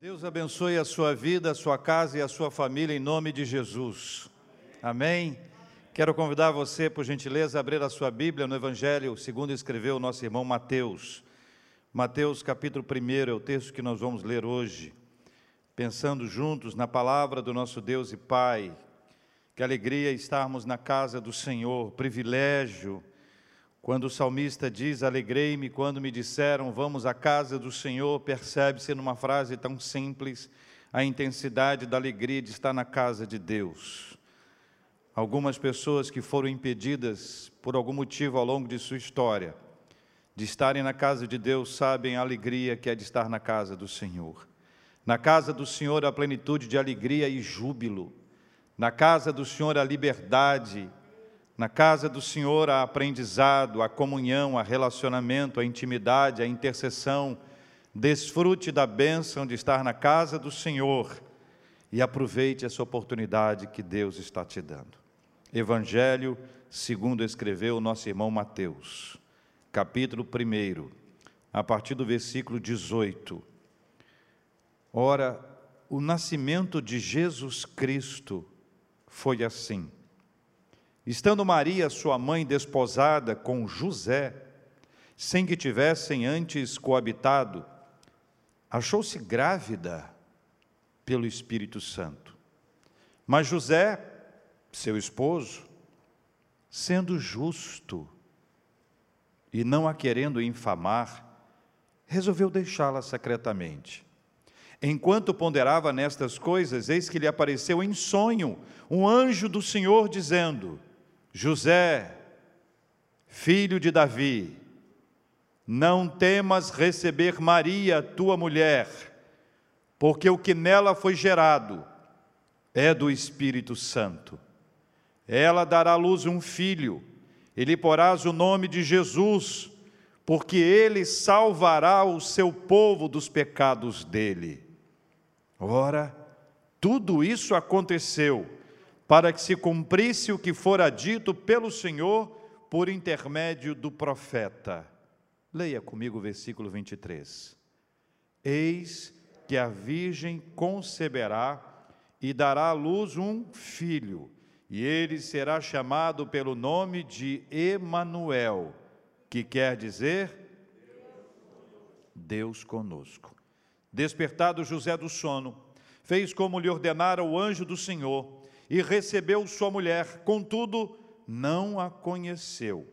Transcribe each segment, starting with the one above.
Deus abençoe a sua vida, a sua casa e a sua família em nome de Jesus. Amém. Quero convidar você, por gentileza, a abrir a sua Bíblia no Evangelho, segundo escreveu o nosso irmão Mateus. Mateus, capítulo 1, é o texto que nós vamos ler hoje. Pensando juntos na palavra do nosso Deus e Pai. Que alegria estarmos na casa do Senhor, privilégio quando o salmista diz: Alegrei-me quando me disseram, vamos à casa do Senhor, percebe-se numa frase tão simples a intensidade da alegria de estar na casa de Deus. Algumas pessoas que foram impedidas, por algum motivo ao longo de sua história, de estarem na casa de Deus, sabem a alegria que é de estar na casa do Senhor. Na casa do Senhor, a plenitude de alegria e júbilo. Na casa do Senhor, a liberdade na casa do Senhor há aprendizado, há comunhão, há relacionamento, há intimidade, há intercessão. Desfrute da bênção de estar na casa do Senhor e aproveite essa oportunidade que Deus está te dando. Evangelho, segundo escreveu o nosso irmão Mateus, capítulo 1, a partir do versículo 18. Ora, o nascimento de Jesus Cristo foi assim. Estando Maria, sua mãe, desposada com José, sem que tivessem antes coabitado, achou-se grávida pelo Espírito Santo. Mas José, seu esposo, sendo justo e não a querendo infamar, resolveu deixá-la secretamente. Enquanto ponderava nestas coisas, eis que lhe apareceu em sonho um anjo do Senhor dizendo: José, filho de Davi, não temas receber Maria, tua mulher, porque o que nela foi gerado é do Espírito Santo. Ela dará à luz um filho, e lhe porás o nome de Jesus, porque ele salvará o seu povo dos pecados dele. Ora, tudo isso aconteceu para que se cumprisse o que fora dito pelo Senhor por intermédio do profeta. Leia comigo o versículo 23. Eis que a virgem conceberá e dará à luz um filho, e ele será chamado pelo nome de Emanuel, que quer dizer Deus conosco. Despertado José do sono, fez como lhe ordenara o anjo do Senhor e recebeu sua mulher, contudo, não a conheceu.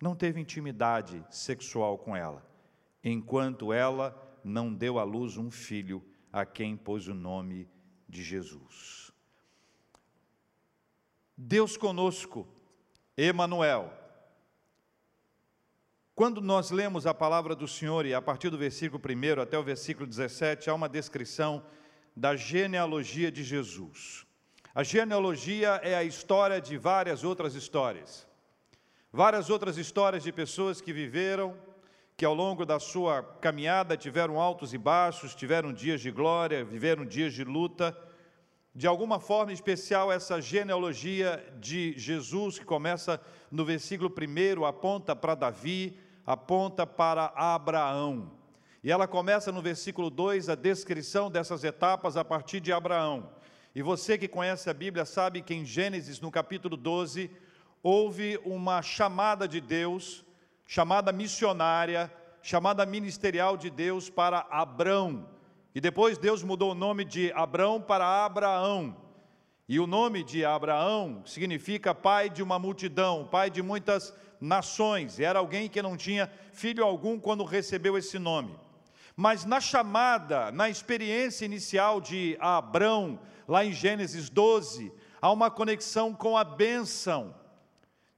Não teve intimidade sexual com ela, enquanto ela não deu à luz um filho a quem pôs o nome de Jesus. Deus conosco, Emanuel. Quando nós lemos a palavra do Senhor e a partir do versículo 1 até o versículo 17 há uma descrição da genealogia de Jesus. A genealogia é a história de várias outras histórias. Várias outras histórias de pessoas que viveram, que ao longo da sua caminhada tiveram altos e baixos, tiveram dias de glória, viveram dias de luta. De alguma forma especial, essa genealogia de Jesus, que começa no versículo 1, aponta para Davi, aponta para Abraão. E ela começa no versículo 2 a descrição dessas etapas a partir de Abraão. E você que conhece a Bíblia sabe que em Gênesis, no capítulo 12, houve uma chamada de Deus, chamada missionária, chamada ministerial de Deus para Abrão. E depois Deus mudou o nome de Abrão para Abraão. E o nome de Abraão significa pai de uma multidão, pai de muitas nações. E era alguém que não tinha filho algum quando recebeu esse nome. Mas na chamada, na experiência inicial de Abrão, lá em Gênesis 12, há uma conexão com a bênção.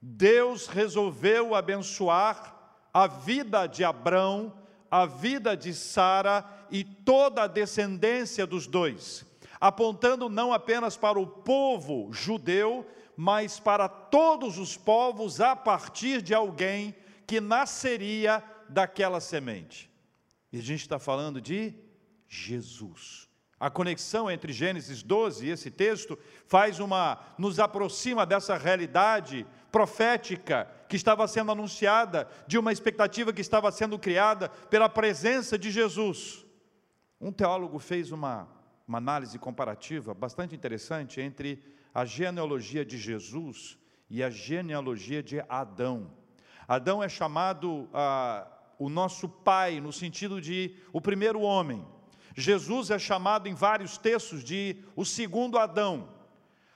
Deus resolveu abençoar a vida de Abrão, a vida de Sara e toda a descendência dos dois, apontando não apenas para o povo judeu, mas para todos os povos a partir de alguém que nasceria daquela semente. E a gente está falando de Jesus. A conexão entre Gênesis 12 e esse texto faz uma nos aproxima dessa realidade profética que estava sendo anunciada, de uma expectativa que estava sendo criada pela presença de Jesus. Um teólogo fez uma, uma análise comparativa bastante interessante entre a genealogia de Jesus e a genealogia de Adão. Adão é chamado ah, o nosso pai, no sentido de o primeiro homem. Jesus é chamado em vários textos de o segundo Adão,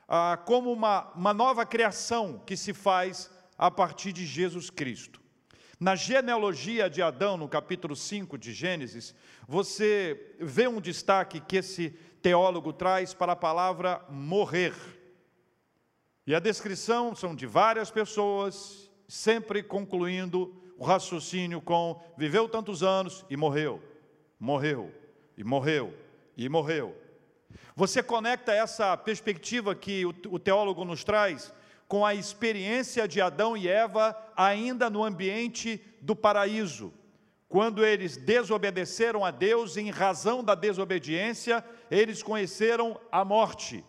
ah, como uma, uma nova criação que se faz a partir de Jesus Cristo. Na genealogia de Adão, no capítulo 5 de Gênesis, você vê um destaque que esse teólogo traz para a palavra morrer. E a descrição são de várias pessoas, sempre concluindo o raciocínio com viveu tantos anos e morreu, morreu, e morreu, e morreu. Você conecta essa perspectiva que o teólogo nos traz com a experiência de Adão e Eva ainda no ambiente do paraíso. Quando eles desobedeceram a Deus, em razão da desobediência, eles conheceram a morte.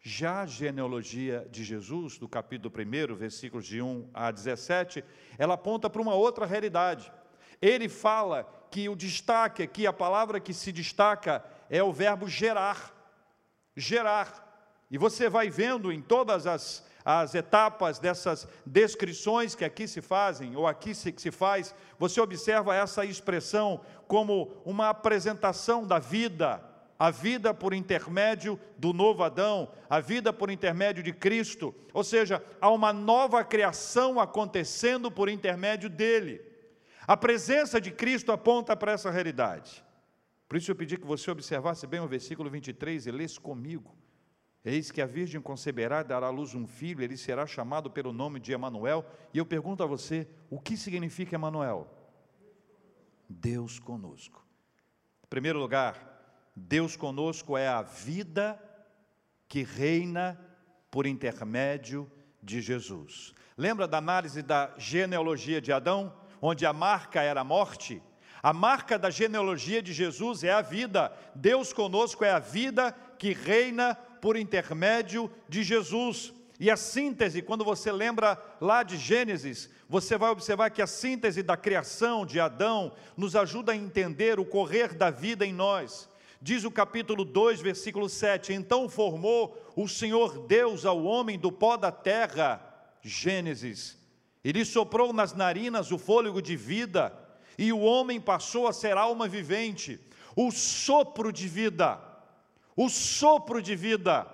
Já a genealogia de Jesus, do capítulo 1, versículos de 1 a 17, ela aponta para uma outra realidade. Ele fala que o destaque aqui, a palavra que se destaca é o verbo gerar. Gerar. E você vai vendo em todas as, as etapas dessas descrições que aqui se fazem, ou aqui se, se faz, você observa essa expressão como uma apresentação da vida, a vida por intermédio do novo Adão, a vida por intermédio de Cristo, ou seja, há uma nova criação acontecendo por intermédio dele. A presença de Cristo aponta para essa realidade. Por isso eu pedi que você observasse bem o versículo 23 e lesse comigo. Eis que a Virgem conceberá e dará à luz um filho, ele será chamado pelo nome de Emanuel. E eu pergunto a você, o que significa Emanuel? Deus conosco. Em primeiro lugar, Deus conosco é a vida que reina por intermédio de Jesus. Lembra da análise da genealogia de Adão, onde a marca era a morte? A marca da genealogia de Jesus é a vida. Deus conosco é a vida que reina por intermédio de Jesus. E a síntese, quando você lembra lá de Gênesis, você vai observar que a síntese da criação de Adão nos ajuda a entender o correr da vida em nós. Diz o capítulo 2, versículo 7: Então formou o Senhor Deus ao homem do pó da terra, Gênesis, e lhe soprou nas narinas o fôlego de vida, e o homem passou a ser alma vivente, o sopro de vida o sopro de vida.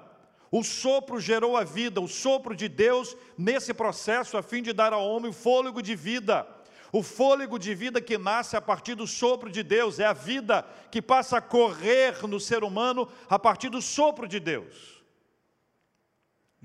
O sopro gerou a vida, o sopro de Deus nesse processo a fim de dar ao homem o fôlego de vida. O fôlego de vida que nasce a partir do sopro de Deus, é a vida que passa a correr no ser humano a partir do sopro de Deus.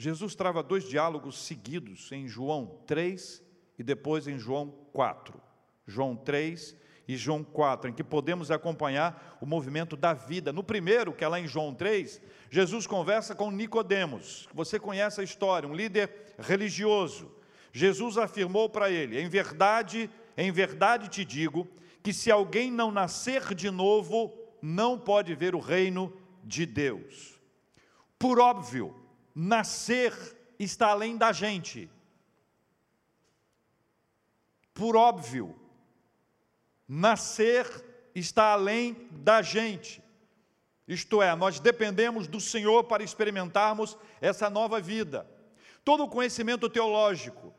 Jesus trava dois diálogos seguidos em João 3 e depois em João 4. João 3 e João 4, em que podemos acompanhar o movimento da vida. No primeiro, que é lá em João 3, Jesus conversa com Nicodemos. Você conhece a história, um líder religioso. Jesus afirmou para ele: "Em verdade, em verdade te digo que se alguém não nascer de novo, não pode ver o reino de Deus." Por óbvio, nascer está além da gente. Por óbvio, Nascer está além da gente. Isto é, nós dependemos do Senhor para experimentarmos essa nova vida. Todo o conhecimento teológico,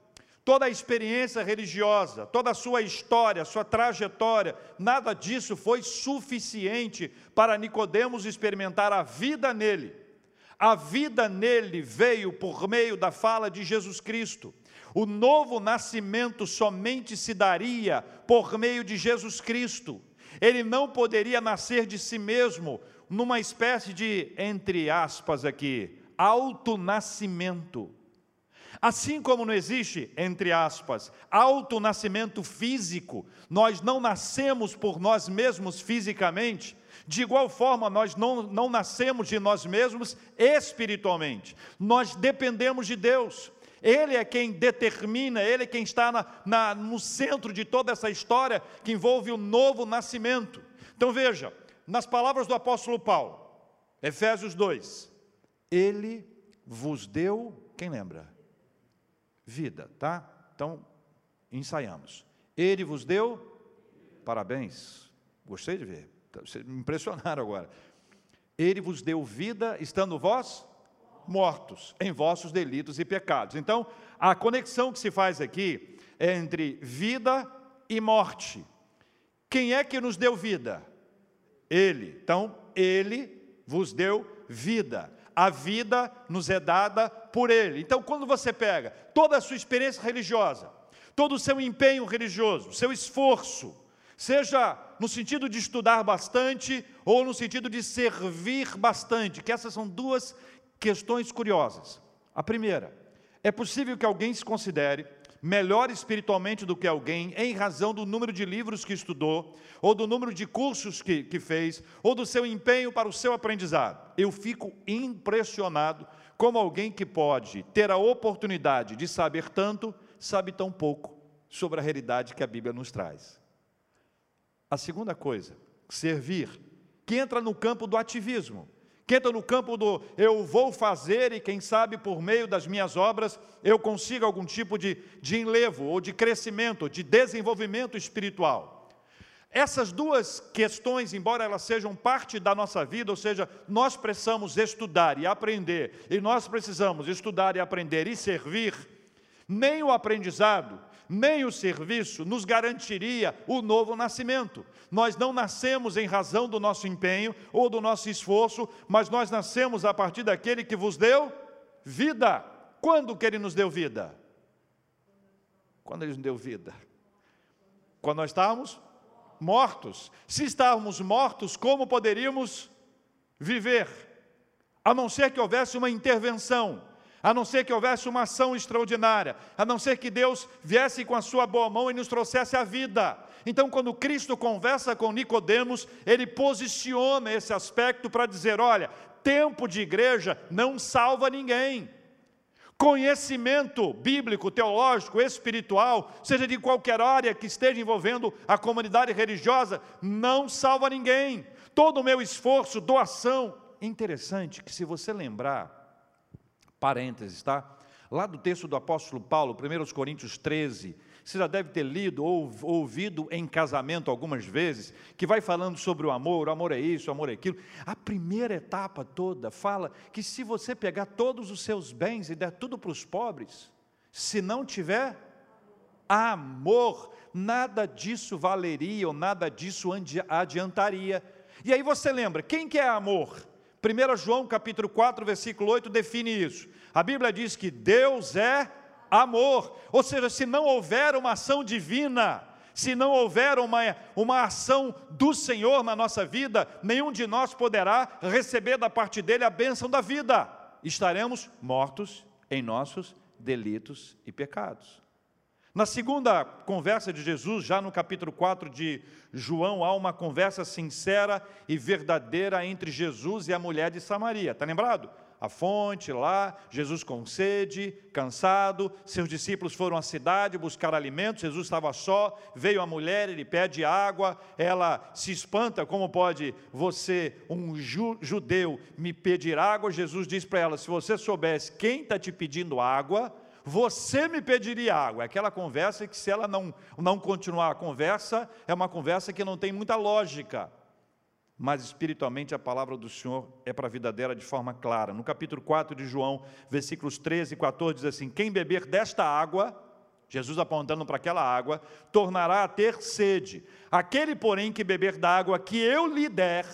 toda a experiência religiosa, toda a sua história, sua trajetória, nada disso foi suficiente para Nicodemos experimentar a vida nele. A vida nele veio por meio da fala de Jesus Cristo. O novo nascimento somente se daria por meio de Jesus Cristo. Ele não poderia nascer de si mesmo, numa espécie de, entre aspas aqui, autonascimento. Assim como não existe, entre aspas, autonascimento físico, nós não nascemos por nós mesmos fisicamente, de igual forma, nós não, não nascemos de nós mesmos espiritualmente, nós dependemos de Deus. Ele é quem determina, Ele é quem está na, na, no centro de toda essa história que envolve o novo nascimento. Então veja, nas palavras do apóstolo Paulo, Efésios 2, Ele vos deu, quem lembra? Vida, tá? Então, ensaiamos. Ele vos deu, parabéns, Gostei de ver. Vocês me impressionaram agora. Ele vos deu vida, estando vós mortos em vossos delitos e pecados. Então, a conexão que se faz aqui é entre vida e morte. Quem é que nos deu vida? Ele. Então, ele vos deu vida. A vida nos é dada por ele. Então, quando você pega toda a sua experiência religiosa, todo o seu empenho religioso, seu esforço, seja no sentido de estudar bastante ou no sentido de servir bastante, que essas são duas questões curiosas. A primeira, é possível que alguém se considere melhor espiritualmente do que alguém em razão do número de livros que estudou, ou do número de cursos que, que fez, ou do seu empenho para o seu aprendizado. Eu fico impressionado como alguém que pode ter a oportunidade de saber tanto, sabe tão pouco sobre a realidade que a Bíblia nos traz. A segunda coisa, servir, que entra no campo do ativismo que entra no campo do eu vou fazer e quem sabe por meio das minhas obras eu consiga algum tipo de, de enlevo ou de crescimento, de desenvolvimento espiritual. Essas duas questões, embora elas sejam parte da nossa vida, ou seja, nós precisamos estudar e aprender, e nós precisamos estudar e aprender e servir, nem o aprendizado, nem o serviço nos garantiria o novo nascimento. Nós não nascemos em razão do nosso empenho ou do nosso esforço, mas nós nascemos a partir daquele que vos deu vida. Quando que ele nos deu vida? Quando ele nos deu vida? Quando nós estávamos mortos. Se estávamos mortos, como poderíamos viver? A não ser que houvesse uma intervenção a não ser que houvesse uma ação extraordinária, a não ser que Deus viesse com a sua boa mão e nos trouxesse a vida. Então, quando Cristo conversa com Nicodemos, ele posiciona esse aspecto para dizer: olha, tempo de igreja não salva ninguém. Conhecimento bíblico, teológico, espiritual, seja de qualquer área que esteja envolvendo a comunidade religiosa, não salva ninguém. Todo o meu esforço, doação. Interessante que, se você lembrar, parênteses, tá? Lá do texto do apóstolo Paulo, 1 Coríntios 13, você já deve ter lido ou ouvido em casamento algumas vezes, que vai falando sobre o amor, o amor é isso, o amor é aquilo. A primeira etapa toda fala que se você pegar todos os seus bens e der tudo para os pobres, se não tiver amor, nada disso valeria ou nada disso adiantaria. E aí você lembra, quem que é amor? 1 João capítulo 4, versículo 8 define isso. A Bíblia diz que Deus é amor. Ou seja, se não houver uma ação divina, se não houver uma, uma ação do Senhor na nossa vida, nenhum de nós poderá receber da parte dele a bênção da vida. Estaremos mortos em nossos delitos e pecados. Na segunda conversa de Jesus, já no capítulo 4 de João, há uma conversa sincera e verdadeira entre Jesus e a mulher de Samaria. Está lembrado? A fonte lá, Jesus com sede, cansado, seus discípulos foram à cidade buscar alimentos, Jesus estava só, veio a mulher, ele pede água, ela se espanta, como pode você, um judeu, me pedir água? Jesus diz para ela: se você soubesse quem está te pedindo água, você me pediria água. É aquela conversa que, se ela não, não continuar a conversa, é uma conversa que não tem muita lógica. Mas espiritualmente a palavra do Senhor é para a vida dela de forma clara. No capítulo 4 de João, versículos 13 e 14, diz assim: Quem beber desta água, Jesus apontando para aquela água, tornará a ter sede. Aquele, porém, que beber da água que eu lhe der,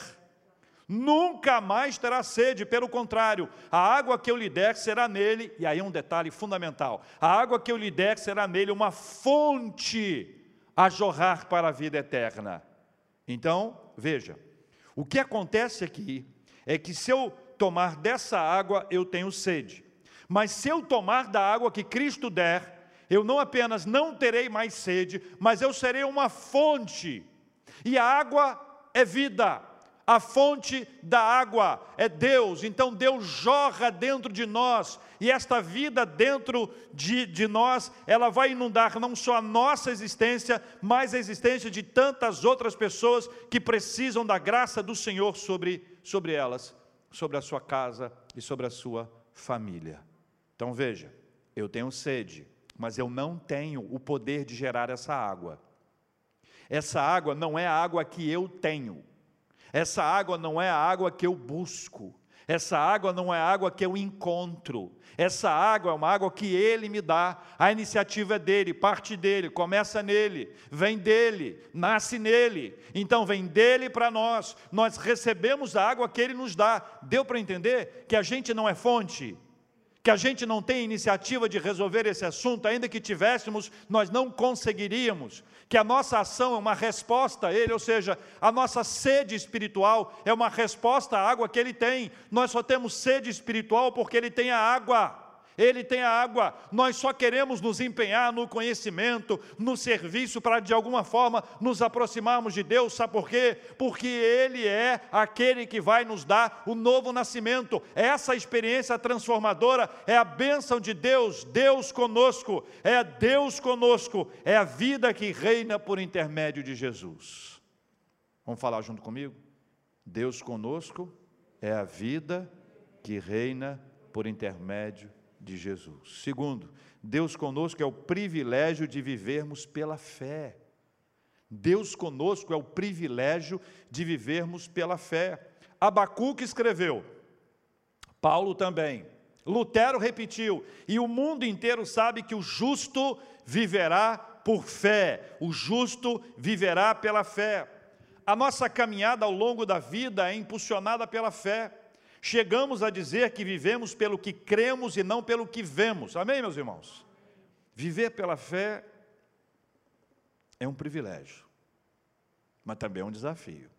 nunca mais terá sede, pelo contrário, a água que eu lhe der será nele, e aí um detalhe fundamental: a água que eu lhe der será nele uma fonte a jorrar para a vida eterna. Então, veja, o que acontece aqui é que se eu tomar dessa água, eu tenho sede, mas se eu tomar da água que Cristo der, eu não apenas não terei mais sede, mas eu serei uma fonte, e a água é vida a fonte da água é Deus, então Deus jorra dentro de nós, e esta vida dentro de, de nós, ela vai inundar não só a nossa existência, mas a existência de tantas outras pessoas que precisam da graça do Senhor sobre, sobre elas, sobre a sua casa e sobre a sua família. Então veja, eu tenho sede, mas eu não tenho o poder de gerar essa água. essa água não é a água que eu tenho, essa água não é a água que eu busco, essa água não é a água que eu encontro, essa água é uma água que Ele me dá, a iniciativa é dele, parte dele, começa nele, vem dele, nasce nele, então vem dele para nós, nós recebemos a água que Ele nos dá. Deu para entender que a gente não é fonte? que a gente não tem iniciativa de resolver esse assunto, ainda que tivéssemos, nós não conseguiríamos, que a nossa ação é uma resposta a Ele, ou seja, a nossa sede espiritual é uma resposta à água que Ele tem, nós só temos sede espiritual porque Ele tem a água. Ele tem a água, nós só queremos nos empenhar no conhecimento, no serviço, para de alguma forma nos aproximarmos de Deus, sabe por quê? Porque Ele é aquele que vai nos dar o novo nascimento, essa experiência transformadora é a bênção de Deus, Deus conosco, é Deus conosco, é a vida que reina por intermédio de Jesus. Vamos falar junto comigo? Deus conosco é a vida que reina por intermédio de Jesus. Segundo, Deus conosco é o privilégio de vivermos pela fé. Deus conosco é o privilégio de vivermos pela fé. Abacuque escreveu, Paulo também, Lutero repetiu, e o mundo inteiro sabe que o justo viverá por fé, o justo viverá pela fé. A nossa caminhada ao longo da vida é impulsionada pela fé. Chegamos a dizer que vivemos pelo que cremos e não pelo que vemos. Amém, meus irmãos? Viver pela fé é um privilégio, mas também é um desafio.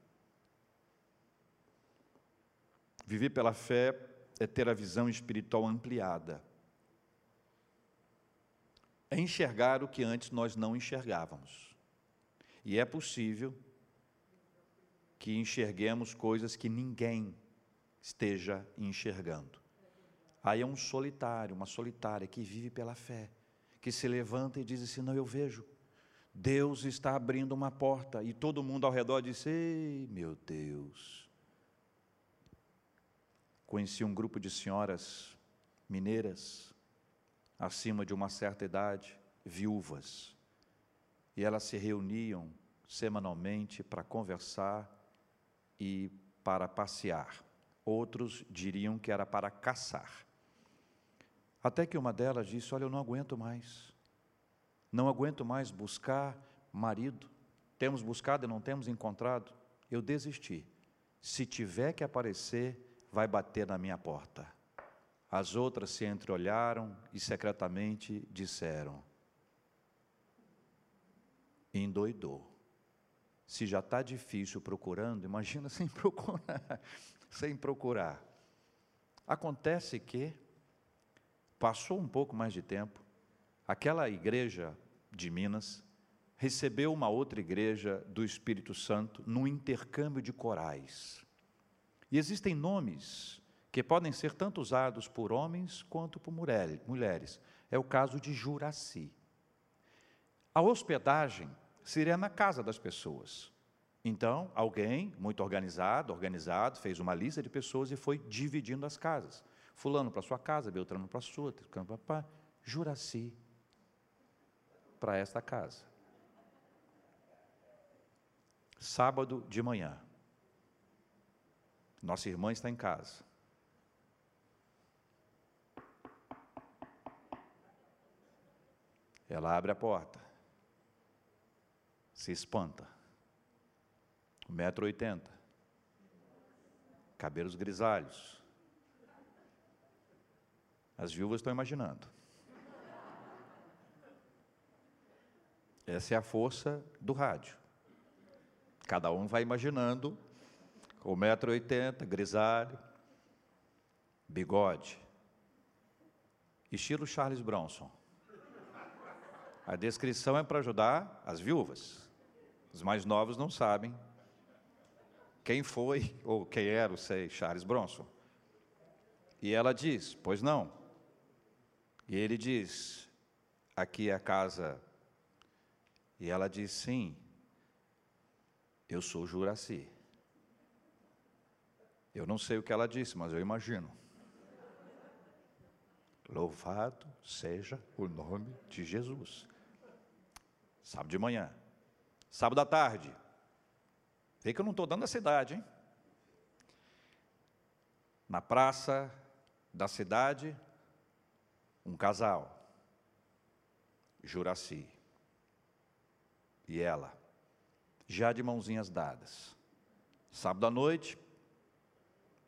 Viver pela fé é ter a visão espiritual ampliada. É enxergar o que antes nós não enxergávamos. E é possível que enxerguemos coisas que ninguém esteja enxergando. Aí é um solitário, uma solitária que vive pela fé, que se levanta e diz assim: Não, eu vejo. Deus está abrindo uma porta. E todo mundo ao redor diz: Ei, meu Deus. Conheci um grupo de senhoras mineiras, acima de uma certa idade, viúvas. E elas se reuniam semanalmente para conversar e para passear outros diriam que era para caçar. Até que uma delas disse: Olha, eu não aguento mais, não aguento mais buscar marido. Temos buscado e não temos encontrado. Eu desisti. Se tiver que aparecer, vai bater na minha porta. As outras se entreolharam e secretamente disseram: Endoidou. Se já está difícil procurando, imagina sem procurar sem procurar. Acontece que passou um pouco mais de tempo, aquela igreja de Minas recebeu uma outra igreja do Espírito Santo num intercâmbio de corais. E existem nomes que podem ser tanto usados por homens quanto por mulheres. É o caso de Juraci. A hospedagem seria na casa das pessoas. Então, alguém muito organizado, organizado, fez uma lista de pessoas e foi dividindo as casas. Fulano para sua casa, Beltrano para sua, para Juraci para esta casa. Sábado de manhã. Nossa irmã está em casa. Ela abre a porta. Se espanta. 1,80m. Cabelos grisalhos. As viúvas estão imaginando. Essa é a força do rádio. Cada um vai imaginando, com 1,80m, grisalho, bigode. Estilo Charles Bronson. A descrição é para ajudar as viúvas. Os mais novos não sabem quem foi ou quem era, sei, Charles Bronson. E ela diz: Pois não. E ele diz: Aqui é a casa. E ela diz: Sim, eu sou Juraci. Eu não sei o que ela disse, mas eu imagino. Louvado seja o nome de Jesus. Sábado de manhã, Sábado à tarde. Vê que eu não estou dando a cidade, hein? Na praça da cidade, um casal. Juraci. E ela, já de mãozinhas dadas. Sábado à noite,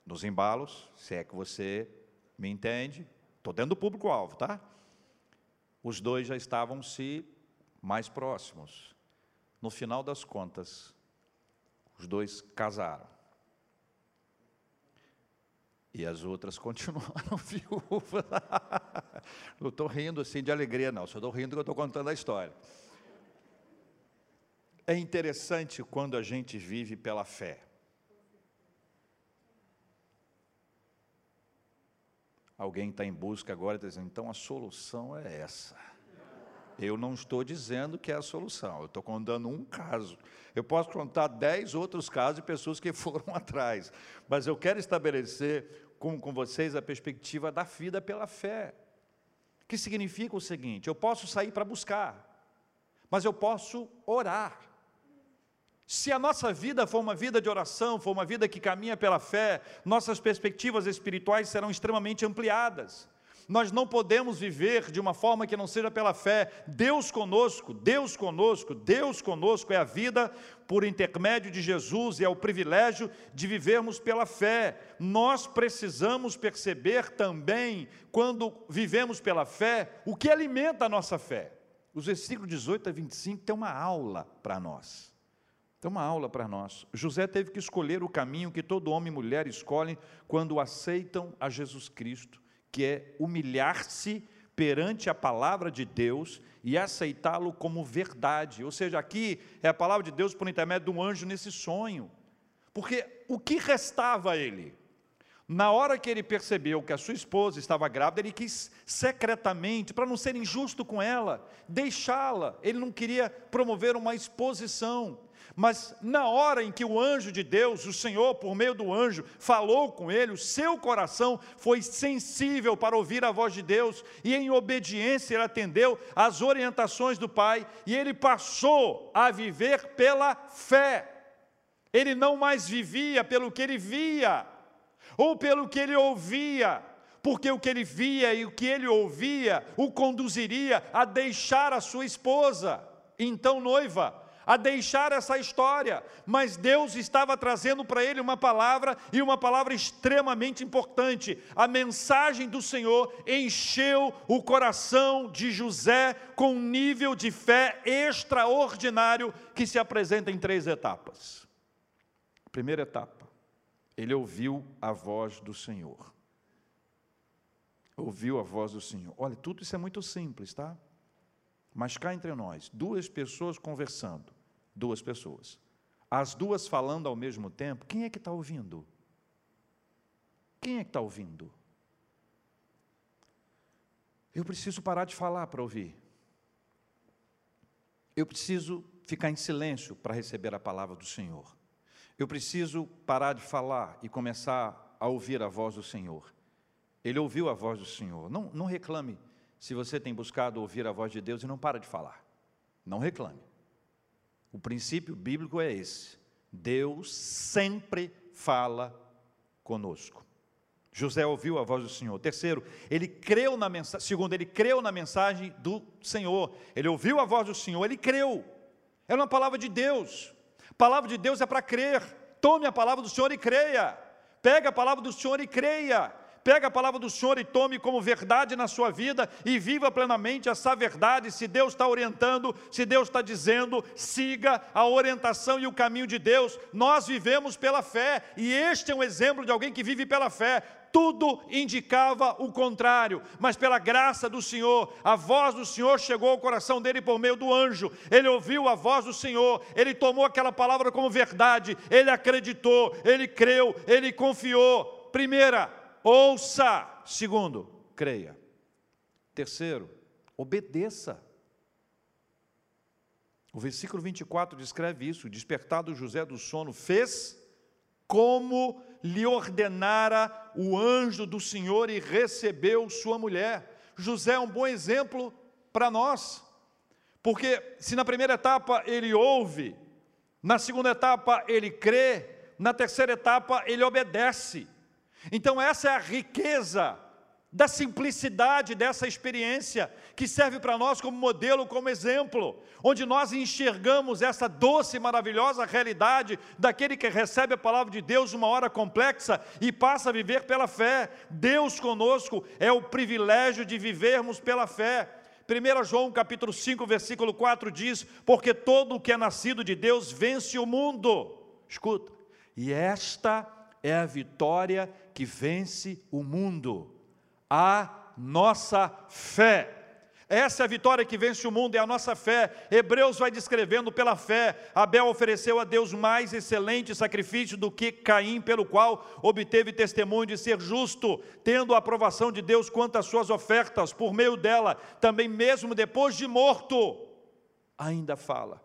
nos embalos, se é que você me entende, estou dentro do público-alvo, tá? Os dois já estavam se mais próximos. No final das contas, os dois casaram. E as outras continuaram viúvas. não estou rindo assim de alegria, não, só estou rindo que eu estou contando a história. É interessante quando a gente vive pela fé. Alguém está em busca agora, está dizendo, então a solução é essa. Eu não estou dizendo que é a solução, eu estou contando um caso. Eu posso contar dez outros casos de pessoas que foram atrás, mas eu quero estabelecer com, com vocês a perspectiva da vida pela fé, que significa o seguinte: eu posso sair para buscar, mas eu posso orar. Se a nossa vida for uma vida de oração, for uma vida que caminha pela fé, nossas perspectivas espirituais serão extremamente ampliadas. Nós não podemos viver de uma forma que não seja pela fé. Deus conosco, Deus conosco, Deus conosco é a vida por intermédio de Jesus e é o privilégio de vivermos pela fé. Nós precisamos perceber também, quando vivemos pela fé, o que alimenta a nossa fé. Os versículos 18 a 25 tem uma aula para nós. Tem uma aula para nós. José teve que escolher o caminho que todo homem e mulher escolhem quando aceitam a Jesus Cristo que é humilhar-se perante a palavra de Deus e aceitá-lo como verdade. Ou seja, aqui é a palavra de Deus por intermédio de um anjo nesse sonho. Porque o que restava a ele? Na hora que ele percebeu que a sua esposa estava grávida, ele quis secretamente, para não ser injusto com ela, deixá-la. Ele não queria promover uma exposição. Mas na hora em que o anjo de Deus, o Senhor, por meio do anjo, falou com ele, o seu coração foi sensível para ouvir a voz de Deus, e em obediência ele atendeu às orientações do Pai, e ele passou a viver pela fé. Ele não mais vivia pelo que ele via, ou pelo que ele ouvia, porque o que ele via e o que ele ouvia o conduziria a deixar a sua esposa, então noiva, a deixar essa história, mas Deus estava trazendo para ele uma palavra e uma palavra extremamente importante. A mensagem do Senhor encheu o coração de José com um nível de fé extraordinário que se apresenta em três etapas. Primeira etapa, ele ouviu a voz do Senhor. Ouviu a voz do Senhor. Olha, tudo isso é muito simples, tá? Mas cá entre nós, duas pessoas conversando, duas pessoas. As duas falando ao mesmo tempo, quem é que está ouvindo? Quem é que está ouvindo? Eu preciso parar de falar para ouvir. Eu preciso ficar em silêncio para receber a palavra do Senhor. Eu preciso parar de falar e começar a ouvir a voz do Senhor. Ele ouviu a voz do Senhor. Não, não reclame se você tem buscado ouvir a voz de Deus e não para de falar. Não reclame. O princípio bíblico é esse: Deus sempre fala conosco. José ouviu a voz do Senhor. Terceiro, ele creu na mensagem. Segundo, ele creu na mensagem do Senhor. Ele ouviu a voz do Senhor, ele creu. Era uma palavra de Deus. Palavra de Deus é para crer. Tome a palavra do Senhor e creia. Pega a palavra do Senhor e creia. Pega a palavra do Senhor e tome como verdade na sua vida e viva plenamente essa verdade. Se Deus está orientando, se Deus está dizendo, siga a orientação e o caminho de Deus. Nós vivemos pela fé e este é um exemplo de alguém que vive pela fé tudo indicava o contrário, mas pela graça do Senhor, a voz do Senhor chegou ao coração dele por meio do anjo. Ele ouviu a voz do Senhor, ele tomou aquela palavra como verdade, ele acreditou, ele creu, ele confiou. Primeira, ouça. Segundo, creia. Terceiro, obedeça. O versículo 24 descreve isso: despertado José do sono, fez como lhe ordenara o anjo do Senhor e recebeu sua mulher. José é um bom exemplo para nós, Porque se na primeira etapa ele ouve, na segunda etapa ele crê, na terceira etapa ele obedece. Então, essa é a riqueza da simplicidade dessa experiência, que serve para nós como modelo, como exemplo, onde nós enxergamos essa doce e maravilhosa realidade daquele que recebe a palavra de Deus uma hora complexa e passa a viver pela fé. Deus conosco é o privilégio de vivermos pela fé. 1 João capítulo 5, versículo 4 diz: Porque todo o que é nascido de Deus vence o mundo. Escuta, e esta é a vitória que vence o mundo a nossa fé. Essa é a vitória que vence o mundo, é a nossa fé. Hebreus vai descrevendo pela fé. Abel ofereceu a Deus mais excelente sacrifício do que Caim, pelo qual obteve testemunho de ser justo, tendo a aprovação de Deus quanto às suas ofertas, por meio dela, também mesmo depois de morto, ainda fala.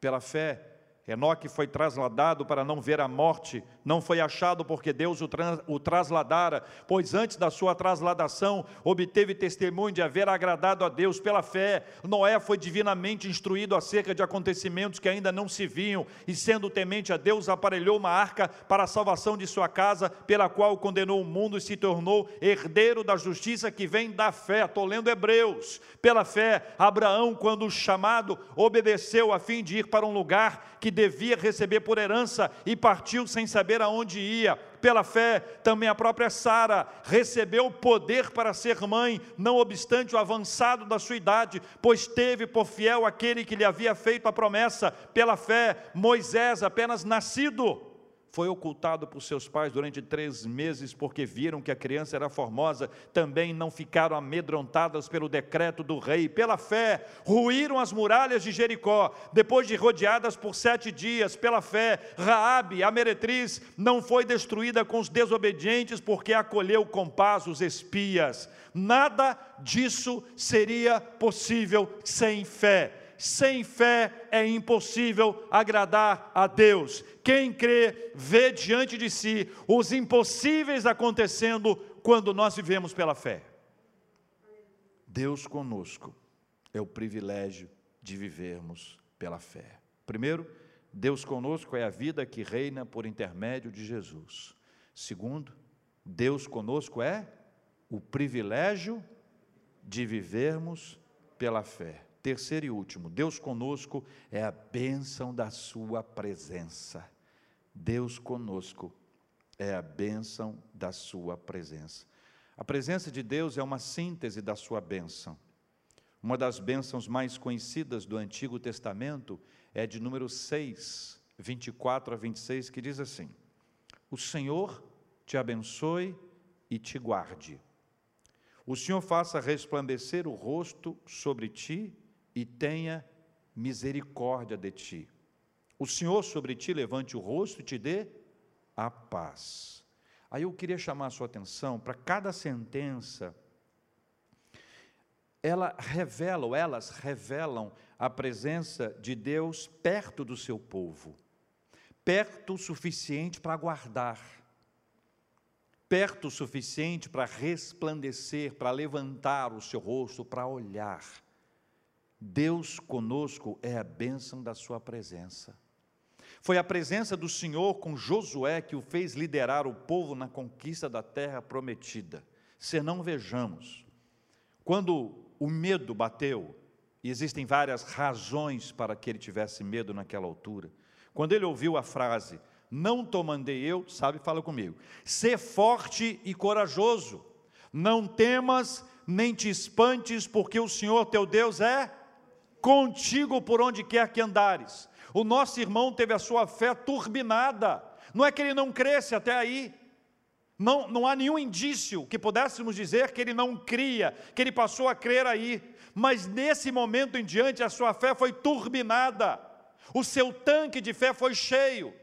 Pela fé, Enoque foi trasladado para não ver a morte, não foi achado porque Deus o, trans, o, trasladara, pois antes da sua trasladação obteve testemunho de haver agradado a Deus pela fé. Noé foi divinamente instruído acerca de acontecimentos que ainda não se viam, e sendo temente a Deus, aparelhou uma arca para a salvação de sua casa, pela qual condenou o mundo e se tornou herdeiro da justiça que vem da fé. Estou lendo Hebreus. Pela fé, Abraão, quando chamado, obedeceu a fim de ir para um lugar que devia receber por herança e partiu sem saber aonde ia. Pela fé, também a própria Sara recebeu poder para ser mãe, não obstante o avançado da sua idade, pois teve por fiel aquele que lhe havia feito a promessa. Pela fé, Moisés, apenas nascido, foi ocultado por seus pais durante três meses, porque viram que a criança era formosa, também não ficaram amedrontadas pelo decreto do rei. Pela fé, ruíram as muralhas de Jericó, depois de rodeadas por sete dias. Pela fé, Raabe, a meretriz, não foi destruída com os desobedientes, porque acolheu com paz os espias. Nada disso seria possível sem fé sem fé é impossível agradar a Deus. Quem crê, vê diante de si os impossíveis acontecendo quando nós vivemos pela fé. Deus conosco é o privilégio de vivermos pela fé. Primeiro, Deus conosco é a vida que reina por intermédio de Jesus. Segundo, Deus conosco é o privilégio de vivermos pela fé. Terceiro e último, Deus conosco é a bênção da Sua presença. Deus conosco é a bênção da Sua presença. A presença de Deus é uma síntese da Sua bênção. Uma das bênçãos mais conhecidas do Antigo Testamento é de número 6, 24 a 26, que diz assim: O Senhor te abençoe e te guarde. O Senhor faça resplandecer o rosto sobre ti e tenha misericórdia de ti. O Senhor sobre ti levante o rosto e te dê a paz. Aí eu queria chamar a sua atenção para cada sentença. Ela revela, ou elas revelam a presença de Deus perto do seu povo, perto o suficiente para guardar, perto o suficiente para resplandecer, para levantar o seu rosto, para olhar Deus conosco é a bênção da Sua presença. Foi a presença do Senhor com Josué que o fez liderar o povo na conquista da terra prometida. Se não vejamos, quando o medo bateu, e existem várias razões para que ele tivesse medo naquela altura, quando ele ouviu a frase, não te mandei eu, sabe, fala comigo, ser forte e corajoso, não temas nem te espantes, porque o Senhor teu Deus é contigo por onde quer que andares. O nosso irmão teve a sua fé turbinada, não é que ele não cresce até aí, não, não há nenhum indício que pudéssemos dizer que ele não cria, que ele passou a crer aí, mas nesse momento em diante a sua fé foi turbinada, o seu tanque de fé foi cheio,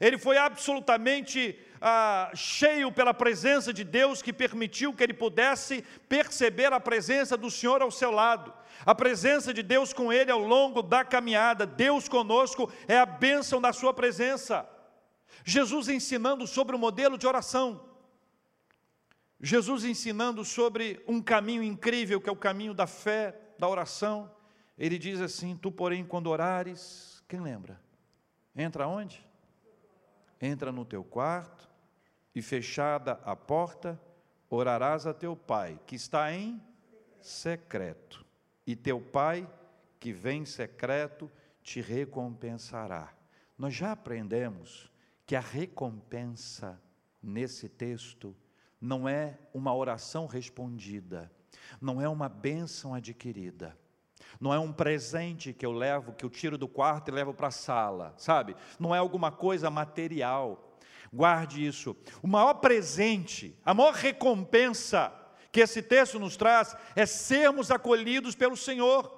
ele foi absolutamente ah, cheio pela presença de Deus que permitiu que ele pudesse perceber a presença do Senhor ao seu lado, a presença de Deus com ele ao longo da caminhada. Deus conosco é a bênção da sua presença. Jesus ensinando sobre o modelo de oração. Jesus ensinando sobre um caminho incrível que é o caminho da fé, da oração. ele diz assim: Tu, porém, quando orares, quem lembra? Entra onde? Entra no teu quarto e fechada a porta, orarás a teu pai, que está em secreto, e teu pai, que vem em secreto, te recompensará. Nós já aprendemos que a recompensa nesse texto não é uma oração respondida, não é uma bênção adquirida, não é um presente que eu levo, que eu tiro do quarto e levo para a sala, sabe? Não é alguma coisa material. Guarde isso. O maior presente, a maior recompensa que esse texto nos traz é sermos acolhidos pelo Senhor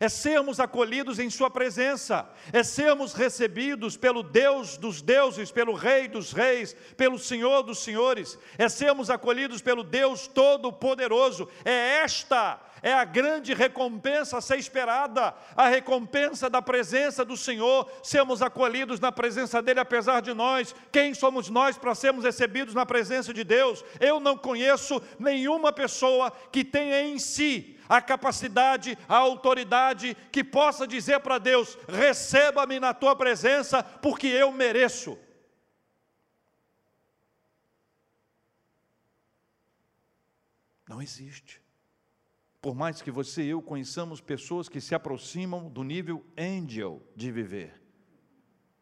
é sermos acolhidos em Sua presença, é sermos recebidos pelo Deus dos deuses, pelo Rei dos reis, pelo Senhor dos senhores, é sermos acolhidos pelo Deus Todo-Poderoso. É esta é a grande recompensa a ser esperada, a recompensa da presença do Senhor, sermos acolhidos na presença dEle, apesar de nós. Quem somos nós para sermos recebidos na presença de Deus? Eu não conheço nenhuma pessoa que tenha em si a capacidade, a autoridade que possa dizer para Deus: receba-me na tua presença, porque eu mereço. Não existe. Por mais que você e eu conheçamos pessoas que se aproximam do nível angel de viver.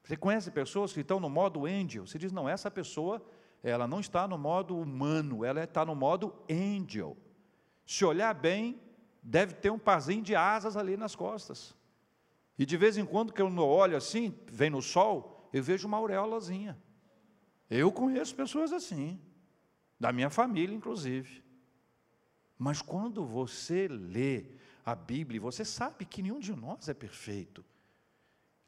Você conhece pessoas que estão no modo angel? Você diz, não, essa pessoa, ela não está no modo humano, ela está no modo angel. Se olhar bem, deve ter um parzinho de asas ali nas costas. E de vez em quando que eu olho assim, vem no sol, eu vejo uma auréolazinha. Eu conheço pessoas assim, da minha família inclusive. Mas quando você lê a Bíblia, você sabe que nenhum de nós é perfeito.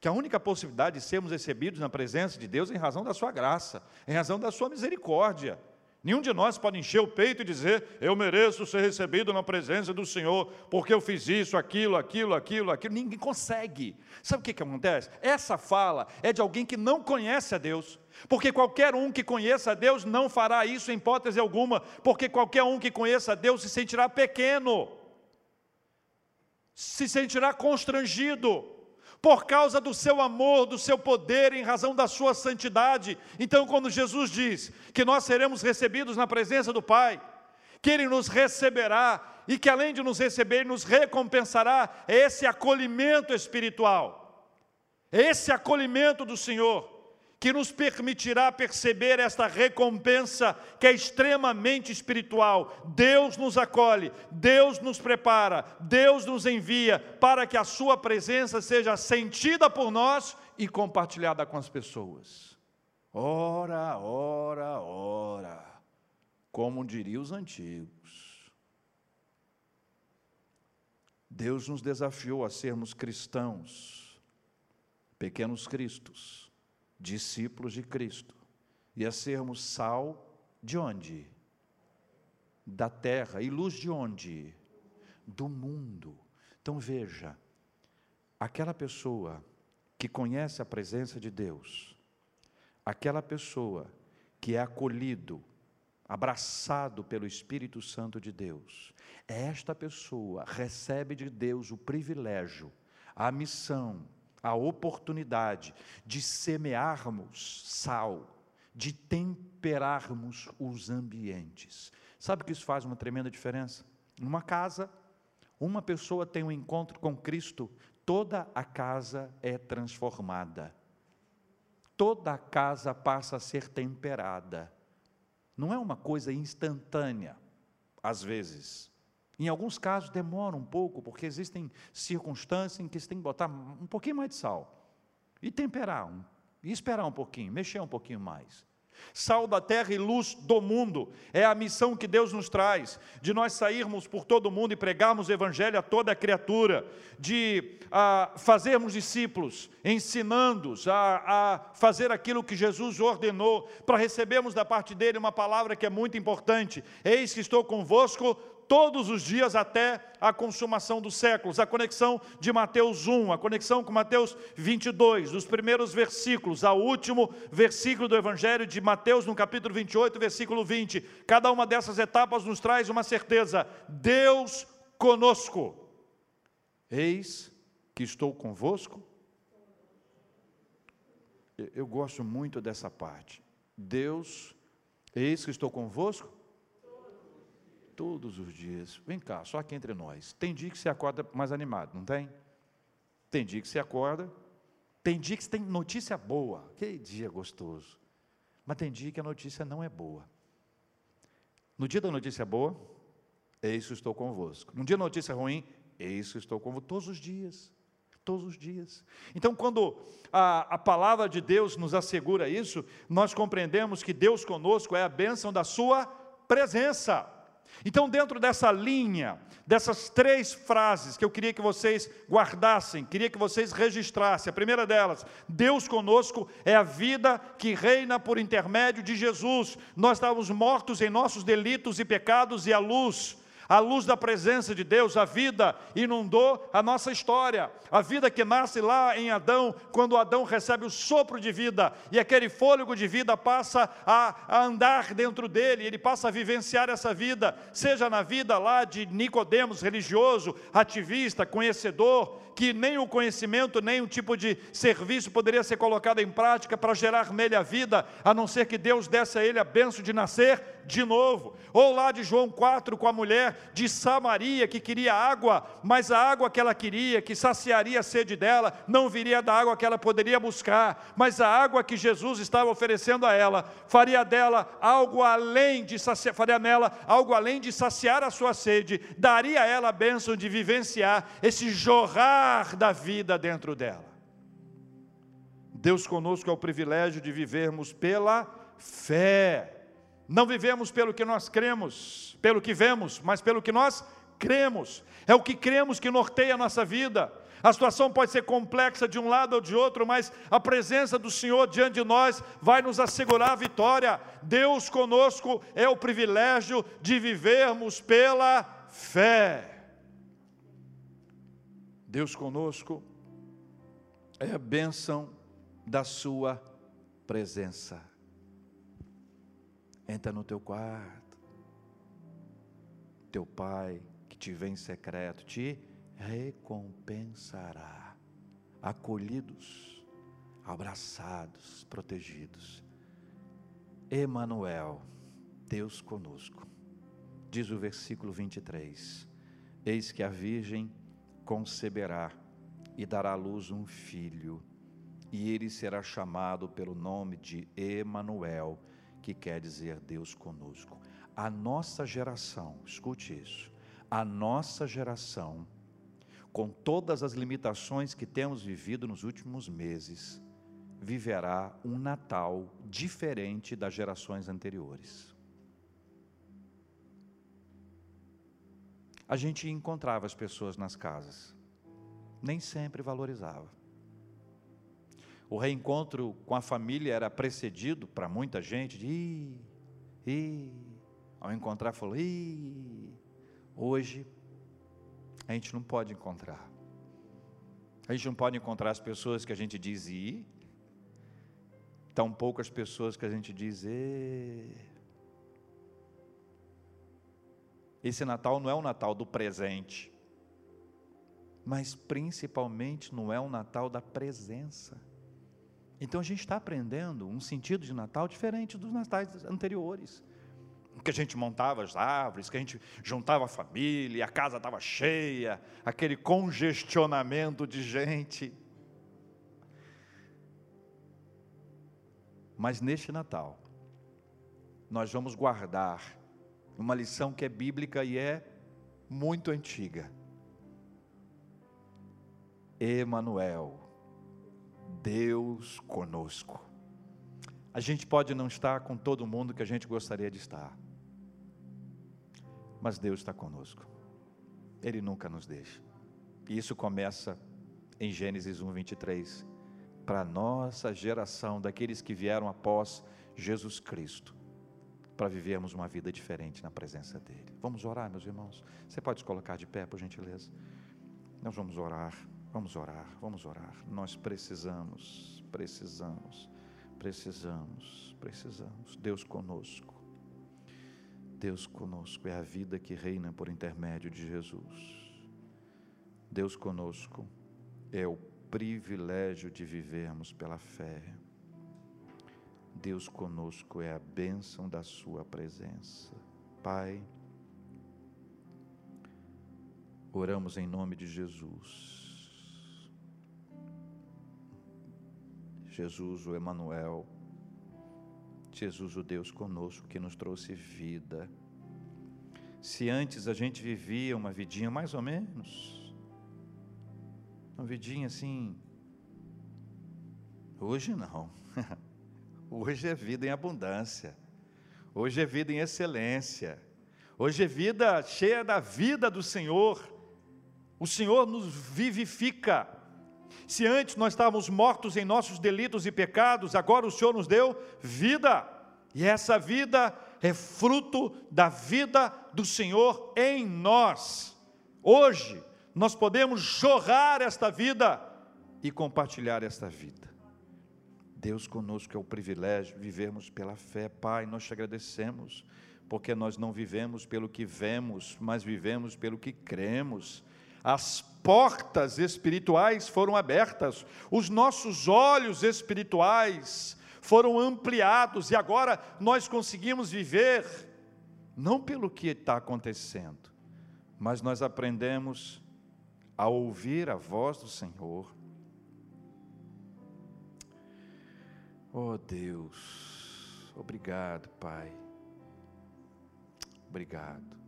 Que a única possibilidade de sermos recebidos na presença de Deus é em razão da sua graça, em razão da sua misericórdia. Nenhum de nós pode encher o peito e dizer: Eu mereço ser recebido na presença do Senhor, porque eu fiz isso, aquilo, aquilo, aquilo, aquilo. Ninguém consegue. Sabe o que, que acontece? Essa fala é de alguém que não conhece a Deus. Porque qualquer um que conheça a Deus não fará isso em hipótese alguma, porque qualquer um que conheça a Deus se sentirá pequeno, se sentirá constrangido por causa do seu amor, do seu poder, em razão da sua santidade. Então, quando Jesus diz que nós seremos recebidos na presença do Pai, que Ele nos receberá e que além de nos receber, nos recompensará, é esse acolhimento espiritual, é esse acolhimento do Senhor que nos permitirá perceber esta recompensa que é extremamente espiritual. Deus nos acolhe, Deus nos prepara, Deus nos envia para que a Sua presença seja sentida por nós e compartilhada com as pessoas. Ora, ora, ora, como diriam os antigos. Deus nos desafiou a sermos cristãos, pequenos cristos discípulos de Cristo, e a sermos sal de onde? Da terra. E luz de onde? Do mundo. Então veja, aquela pessoa que conhece a presença de Deus, aquela pessoa que é acolhido, abraçado pelo Espírito Santo de Deus, esta pessoa recebe de Deus o privilégio, a missão, a oportunidade de semearmos sal, de temperarmos os ambientes. Sabe que isso faz uma tremenda diferença? Numa casa, uma pessoa tem um encontro com Cristo, toda a casa é transformada. Toda a casa passa a ser temperada. Não é uma coisa instantânea, às vezes. Em alguns casos demora um pouco, porque existem circunstâncias em que você tem que botar um pouquinho mais de sal e temperar, um, e esperar um pouquinho, mexer um pouquinho mais. Sal da terra e luz do mundo é a missão que Deus nos traz, de nós sairmos por todo o mundo e pregarmos o Evangelho a toda a criatura, de a, fazermos discípulos, ensinando-os a, a fazer aquilo que Jesus ordenou, para recebermos da parte dele uma palavra que é muito importante: Eis que estou convosco todos os dias até a consumação dos séculos. A conexão de Mateus 1, a conexão com Mateus 22, dos primeiros versículos ao último versículo do Evangelho de Mateus, no capítulo 28, versículo 20. Cada uma dessas etapas nos traz uma certeza: Deus conosco. Eis que estou convosco. Eu gosto muito dessa parte. Deus, eis que estou convosco todos os dias. Vem cá, só aqui entre nós. Tem dia que você acorda mais animado, não tem? Tem dia que você acorda, tem dia que você tem notícia boa. Que dia gostoso. Mas tem dia que a notícia não é boa. No dia da notícia boa, eis que estou convosco. No dia da notícia ruim, eis que estou convosco. Todos os dias. Todos os dias. Então, quando a, a palavra de Deus nos assegura isso, nós compreendemos que Deus conosco é a bênção da Sua presença. Então, dentro dessa linha, dessas três frases que eu queria que vocês guardassem, queria que vocês registrassem. A primeira delas, Deus conosco é a vida que reina por intermédio de Jesus. Nós estávamos mortos em nossos delitos e pecados e a luz a luz da presença de Deus, a vida inundou a nossa história. A vida que nasce lá em Adão, quando Adão recebe o sopro de vida e aquele fôlego de vida passa a, a andar dentro dele, ele passa a vivenciar essa vida, seja na vida lá de Nicodemos, religioso, ativista, conhecedor, que nem o conhecimento, nem um tipo de serviço poderia ser colocado em prática para gerar nele a vida, a não ser que Deus desse a ele a benção de nascer de novo. Ou lá de João 4 com a mulher de Samaria que queria água, mas a água que ela queria, que saciaria a sede dela, não viria da água que ela poderia buscar, mas a água que Jesus estava oferecendo a ela, faria dela algo além de saciar, faria nela algo além de saciar a sua sede, daria a ela a bênção de vivenciar esse jorrar da vida dentro dela. Deus conosco é o privilégio de vivermos pela fé não vivemos pelo que nós cremos, pelo que vemos, mas pelo que nós cremos. É o que cremos que norteia a nossa vida. A situação pode ser complexa de um lado ou de outro, mas a presença do Senhor diante de nós vai nos assegurar a vitória. Deus conosco é o privilégio de vivermos pela fé. Deus conosco é a bênção da Sua presença. Entra no teu quarto. Teu pai, que te vê em secreto, te recompensará. Acolhidos, abraçados, protegidos. Emanuel, Deus conosco. Diz o versículo 23: Eis que a virgem conceberá e dará à luz um filho, e ele será chamado pelo nome de Emanuel que quer dizer Deus conosco. A nossa geração, escute isso, a nossa geração, com todas as limitações que temos vivido nos últimos meses, viverá um Natal diferente das gerações anteriores. A gente encontrava as pessoas nas casas, nem sempre valorizava. O reencontro com a família era precedido para muita gente de ih, ih. Ao encontrar, falou: ih, hoje a gente não pode encontrar. A gente não pode encontrar as pessoas que a gente diz ir, tão poucas pessoas que a gente diz e. Esse Natal não é o Natal do presente, mas principalmente não é o Natal da presença. Então a gente está aprendendo um sentido de Natal diferente dos natais anteriores. Que a gente montava as árvores, que a gente juntava a família, a casa estava cheia, aquele congestionamento de gente. Mas neste Natal, nós vamos guardar uma lição que é bíblica e é muito antiga. Emanuel, Deus conosco. A gente pode não estar com todo mundo que a gente gostaria de estar, mas Deus está conosco. Ele nunca nos deixa. E isso começa em Gênesis 1, 23. Para a nossa geração, daqueles que vieram após Jesus Cristo, para vivermos uma vida diferente na presença dEle. Vamos orar, meus irmãos? Você pode se colocar de pé, por gentileza? Nós vamos orar. Vamos orar, vamos orar. Nós precisamos, precisamos, precisamos, precisamos. Deus conosco. Deus conosco é a vida que reina por intermédio de Jesus. Deus conosco é o privilégio de vivermos pela fé. Deus conosco é a bênção da Sua presença. Pai, oramos em nome de Jesus. Jesus, o Emanuel, Jesus, o Deus conosco que nos trouxe vida. Se antes a gente vivia uma vidinha mais ou menos, uma vidinha assim, hoje não. Hoje é vida em abundância. Hoje é vida em excelência. Hoje é vida cheia da vida do Senhor. O Senhor nos vivifica. Se antes nós estávamos mortos em nossos delitos e pecados, agora o Senhor nos deu vida. E essa vida é fruto da vida do Senhor em nós. Hoje nós podemos jorrar esta vida e compartilhar esta vida. Deus conosco é o privilégio de vivermos pela fé. Pai, nós te agradecemos, porque nós não vivemos pelo que vemos, mas vivemos pelo que cremos. As portas espirituais foram abertas, os nossos olhos espirituais foram ampliados e agora nós conseguimos viver não pelo que está acontecendo, mas nós aprendemos a ouvir a voz do Senhor Oh Deus, obrigado, Pai. Obrigado.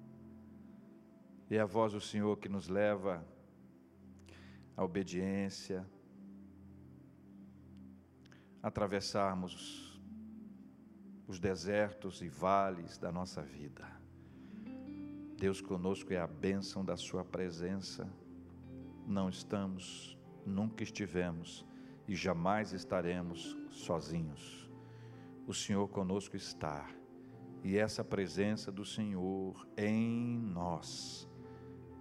É a voz do Senhor que nos leva à obediência, a atravessarmos os desertos e vales da nossa vida. Deus conosco é a bênção da Sua presença. Não estamos, nunca estivemos e jamais estaremos sozinhos. O Senhor conosco está, e essa presença do Senhor em nós,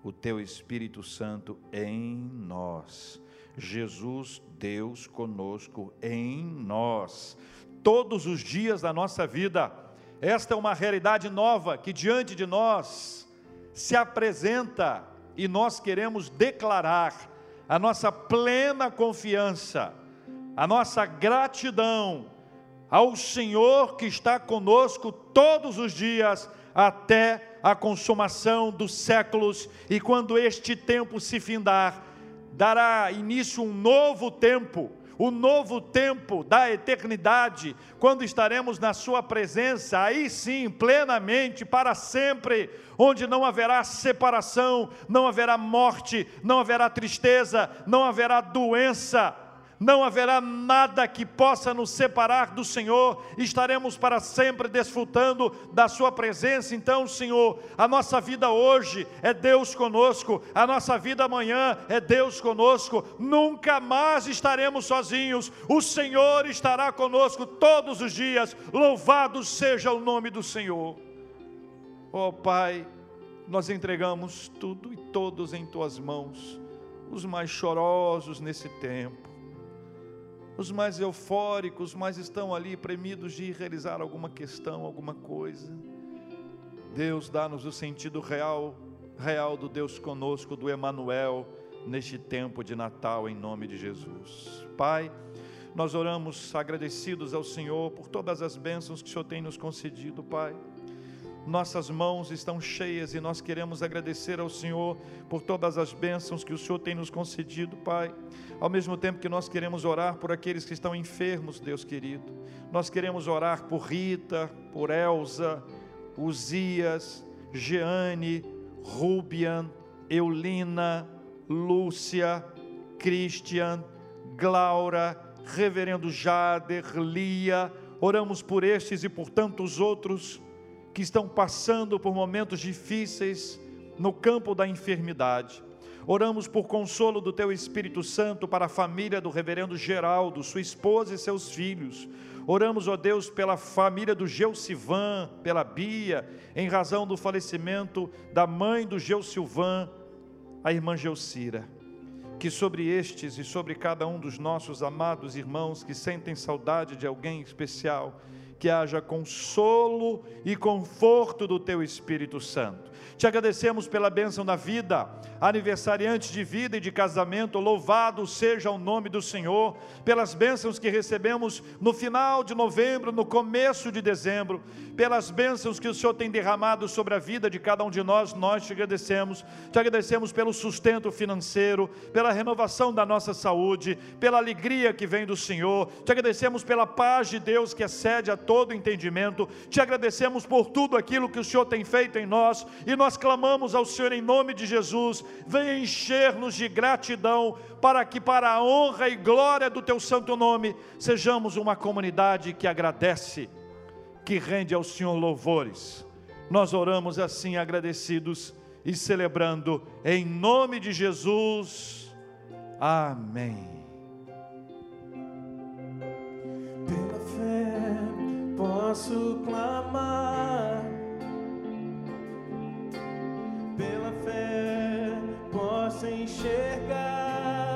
o Teu Espírito Santo em nós, Jesus, Deus conosco em nós, todos os dias da nossa vida. Esta é uma realidade nova que diante de nós se apresenta e nós queremos declarar a nossa plena confiança, a nossa gratidão ao Senhor que está conosco todos os dias até a consumação dos séculos, e quando este tempo se findar, dará início um novo tempo o novo tempo da eternidade, quando estaremos na Sua presença, aí sim, plenamente, para sempre, onde não haverá separação, não haverá morte, não haverá tristeza, não haverá doença, não haverá nada que possa nos separar do Senhor, estaremos para sempre desfrutando da Sua presença. Então, Senhor, a nossa vida hoje é Deus conosco, a nossa vida amanhã é Deus conosco, nunca mais estaremos sozinhos, o Senhor estará conosco todos os dias, louvado seja o nome do Senhor. Ó oh, Pai, nós entregamos tudo e todos em Tuas mãos, os mais chorosos nesse tempo os mais eufóricos, mas estão ali premidos de realizar alguma questão, alguma coisa. Deus dá-nos o sentido real, real do Deus conosco, do Emanuel, neste tempo de Natal, em nome de Jesus. Pai, nós oramos agradecidos ao Senhor por todas as bênçãos que o Senhor tem nos concedido, Pai nossas mãos estão cheias e nós queremos agradecer ao Senhor por todas as bênçãos que o Senhor tem nos concedido, Pai. Ao mesmo tempo que nós queremos orar por aqueles que estão enfermos, Deus querido. Nós queremos orar por Rita, por Elza, Uzias, Jeane, Rubian, Eulina, Lúcia, Christian, Glaura, Reverendo Jader, Lia. Oramos por estes e por tantos outros que estão passando por momentos difíceis no campo da enfermidade. Oramos por consolo do Teu Espírito Santo para a família do Reverendo Geraldo, sua esposa e seus filhos. Oramos, ó Deus, pela família do Geusivan, pela Bia, em razão do falecimento da mãe do Geusilvan, a irmã Geucira. Que sobre estes e sobre cada um dos nossos amados irmãos que sentem saudade de alguém especial, que haja consolo e conforto do teu Espírito Santo. Te agradecemos pela bênção da vida, aniversariantes de vida e de casamento, louvado seja o nome do Senhor, pelas bênçãos que recebemos no final de novembro, no começo de dezembro, pelas bênçãos que o Senhor tem derramado sobre a vida de cada um de nós, nós te agradecemos. Te agradecemos pelo sustento financeiro, pela renovação da nossa saúde, pela alegria que vem do Senhor. Te agradecemos pela paz de Deus que excede a todo entendimento. Te agradecemos por tudo aquilo que o Senhor tem feito em nós e nós clamamos ao Senhor em nome de Jesus. Venha encher-nos de gratidão para que para a honra e glória do teu santo nome sejamos uma comunidade que agradece que rende ao Senhor louvores. Nós oramos assim agradecidos e celebrando em nome de Jesus. Amém. Pela fé posso clamar pela fé possa enxergar.